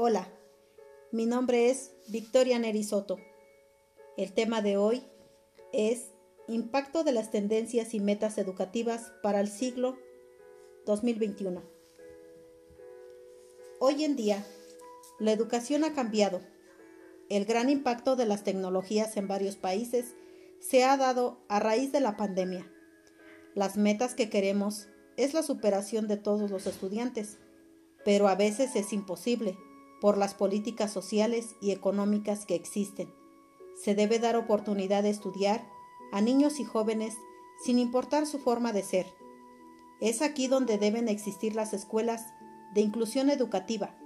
Hola, mi nombre es Victoria Neri Soto. El tema de hoy es Impacto de las tendencias y metas educativas para el siglo 2021. Hoy en día, la educación ha cambiado. El gran impacto de las tecnologías en varios países se ha dado a raíz de la pandemia. Las metas que queremos es la superación de todos los estudiantes, pero a veces es imposible por las políticas sociales y económicas que existen. Se debe dar oportunidad de estudiar a niños y jóvenes sin importar su forma de ser. Es aquí donde deben existir las escuelas de inclusión educativa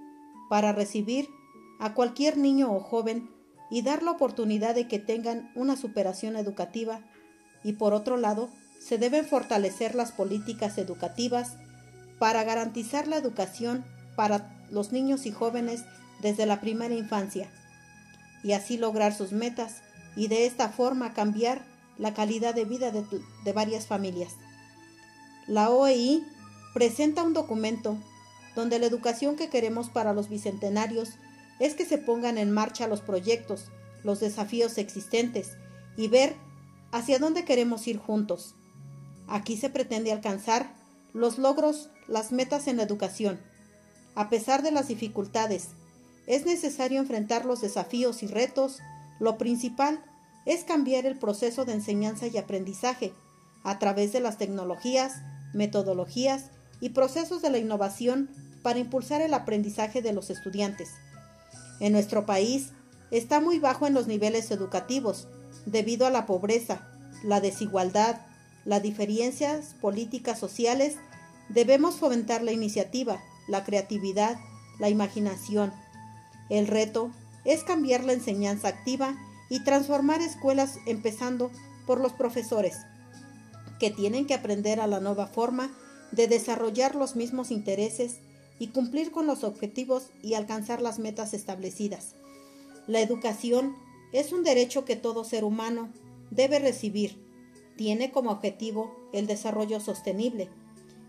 para recibir a cualquier niño o joven y dar la oportunidad de que tengan una superación educativa y por otro lado, se deben fortalecer las políticas educativas para garantizar la educación para los niños y jóvenes desde la primera infancia y así lograr sus metas y de esta forma cambiar la calidad de vida de, varias familias. La OEI presenta un documento donde la educación que queremos para los bicentenarios es que se pongan en marcha los proyectos, los desafíos existentes y ver hacia dónde queremos ir juntos. Aquí se pretende alcanzar los logros, las metas en la educación, a pesar de las dificultades, es necesario enfrentar los desafíos y retos. Lo principal es cambiar el proceso de enseñanza y aprendizaje a través de las tecnologías, metodologías y procesos de la innovación para impulsar el aprendizaje de los estudiantes. En nuestro país está muy bajo en los niveles educativos debido a la pobreza, la desigualdad, las diferencias políticas sociales. Debemos fomentar la iniciativa, la creatividad, la imaginación. El reto es cambiar la enseñanza activa y transformar escuelas empezando por los profesores, que tienen que aprender a la nueva forma de desarrollar los mismos intereses y cumplir con los objetivos y alcanzar las metas establecidas. La educación es un derecho que todo ser humano debe recibir. Tiene como objetivo el desarrollo sostenible.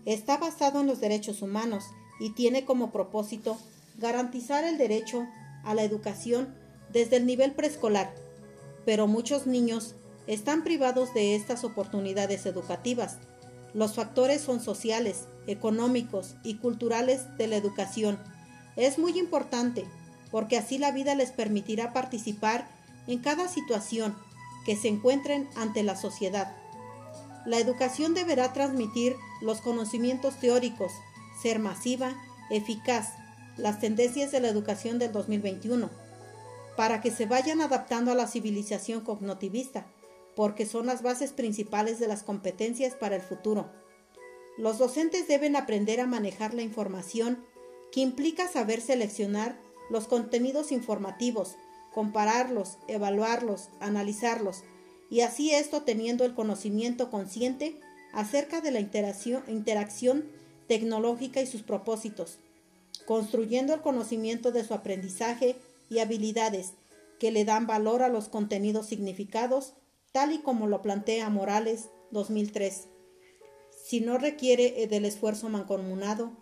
Está basado en los derechos humanos y tiene como propósito garantizar el derecho a la educación desde el nivel preescolar, pero muchos niños están privados de estas oportunidades educativas. Los factores son sociales, económicos y culturales de la educación. Es muy importante porque así la vida les permitirá participar en cada situación que se encuentren ante la sociedad. La educación deberá transmitir los conocimientos teóricos, ser masiva, eficaz, las tendencias de la educación del 2021, para que se vayan adaptando a la civilización cognitivista, porque son las bases principales de las competencias para el futuro. Los docentes deben aprender a manejar la información, que implica saber seleccionar los contenidos informativos, compararlos, evaluarlos, analizarlos, y así esto teniendo el conocimiento consciente acerca de la interacción, interacción tecnológica y sus propósitos, construyendo el conocimiento de su aprendizaje y habilidades que le dan valor a los contenidos significados, tal y como lo plantea Morales 2003. Si no requiere eh, del esfuerzo mancomunado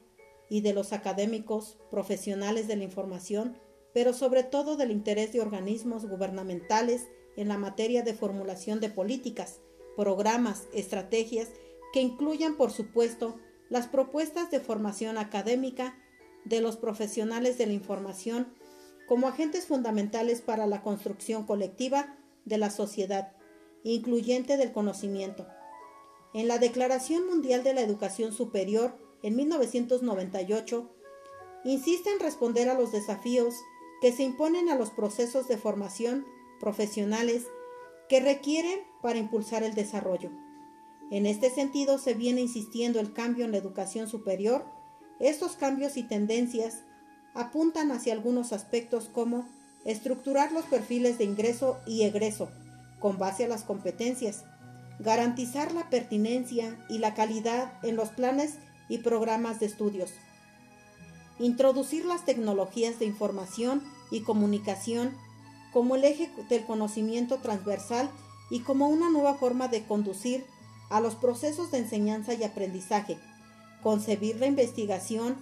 y de los académicos profesionales de la información, pero sobre todo del interés de organismos gubernamentales en la materia de formulación de políticas, programas, estrategias que incluyan, por supuesto, las propuestas de formación académica de los profesionales de la información como agentes fundamentales para la construcción colectiva de la sociedad, incluyente del conocimiento. En la Declaración Mundial de la Educación Superior en 1998, insiste en responder a los desafíos que se imponen a los procesos de formación profesionales que requieren para impulsar el desarrollo. En este sentido, se viene insistiendo el cambio en la educación superior. Estos cambios y tendencias apuntan hacia algunos aspectos como estructurar los perfiles de ingreso y egreso con base a las competencias, garantizar la pertinencia y la calidad en los planes y programas de estudios, introducir las tecnologías de información y comunicación como el eje del conocimiento transversal y como una nueva forma de conducir a los procesos de enseñanza y aprendizaje, concebir la investigación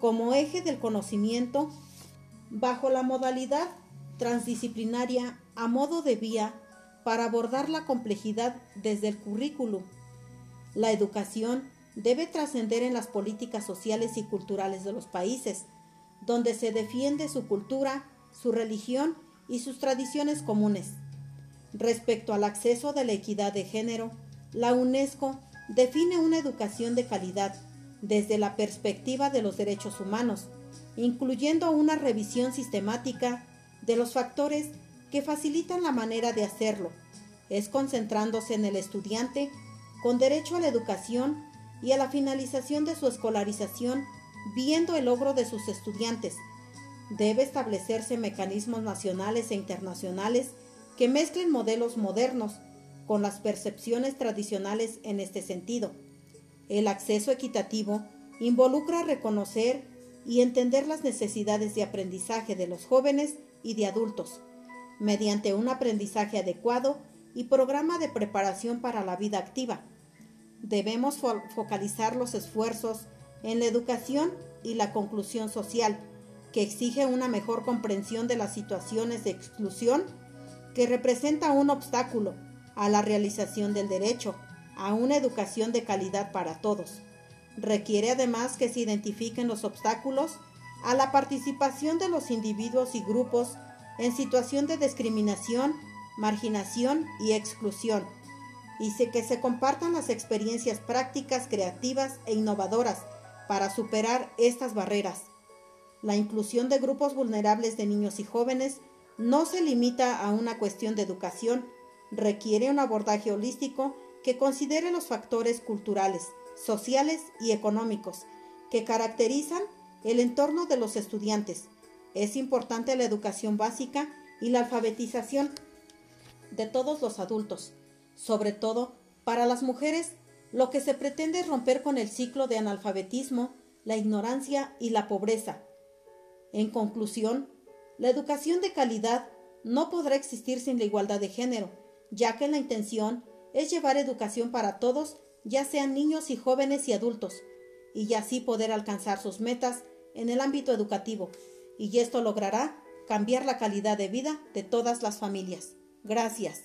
como eje del conocimiento bajo la modalidad transdisciplinaria a modo de vía para abordar la complejidad desde el currículum. La educación debe trascender en las políticas sociales y culturales de los países, donde se defiende su cultura, su religión y sus tradiciones comunes. Respecto al acceso de la equidad de género, la UNESCO define una educación de calidad desde la perspectiva de los derechos humanos, incluyendo una revisión sistemática de los factores que facilitan la manera de hacerlo, es concentrándose en el estudiante con derecho a la educación y a la finalización de su escolarización, viendo el logro de sus estudiantes. Debe establecerse mecanismos nacionales e internacionales que mezclen modelos modernos con las percepciones tradicionales en este sentido. El acceso equitativo involucra reconocer y entender las necesidades de aprendizaje de los jóvenes y de adultos, mediante un aprendizaje adecuado y programa de preparación para la vida activa. Debemos focalizar los esfuerzos en la educación y la conclusión social, que exige una mejor comprensión de las situaciones de exclusión que representa un obstáculo a la realización del derecho a una educación de calidad para todos. Requiere además que se identifiquen los obstáculos a la participación de los individuos y grupos en situación de discriminación, marginación y exclusión, y que se compartan las experiencias prácticas, creativas e innovadoras para superar estas barreras. La inclusión de grupos vulnerables de niños y jóvenes no se limita a una cuestión de educación, requiere un abordaje holístico que considere los factores culturales, sociales y económicos que caracterizan el entorno de los estudiantes. Es importante la educación básica y la alfabetización de todos los adultos. Sobre todo, para las mujeres, lo que se pretende es romper con el ciclo de analfabetismo, la ignorancia y la pobreza. En conclusión, la educación de calidad no podrá existir sin la igualdad de género, ya que la intención es llevar educación para todos, ya sean niños y jóvenes y adultos, y así poder alcanzar sus metas en el ámbito educativo, y esto logrará cambiar la calidad de vida de todas las familias. Gracias.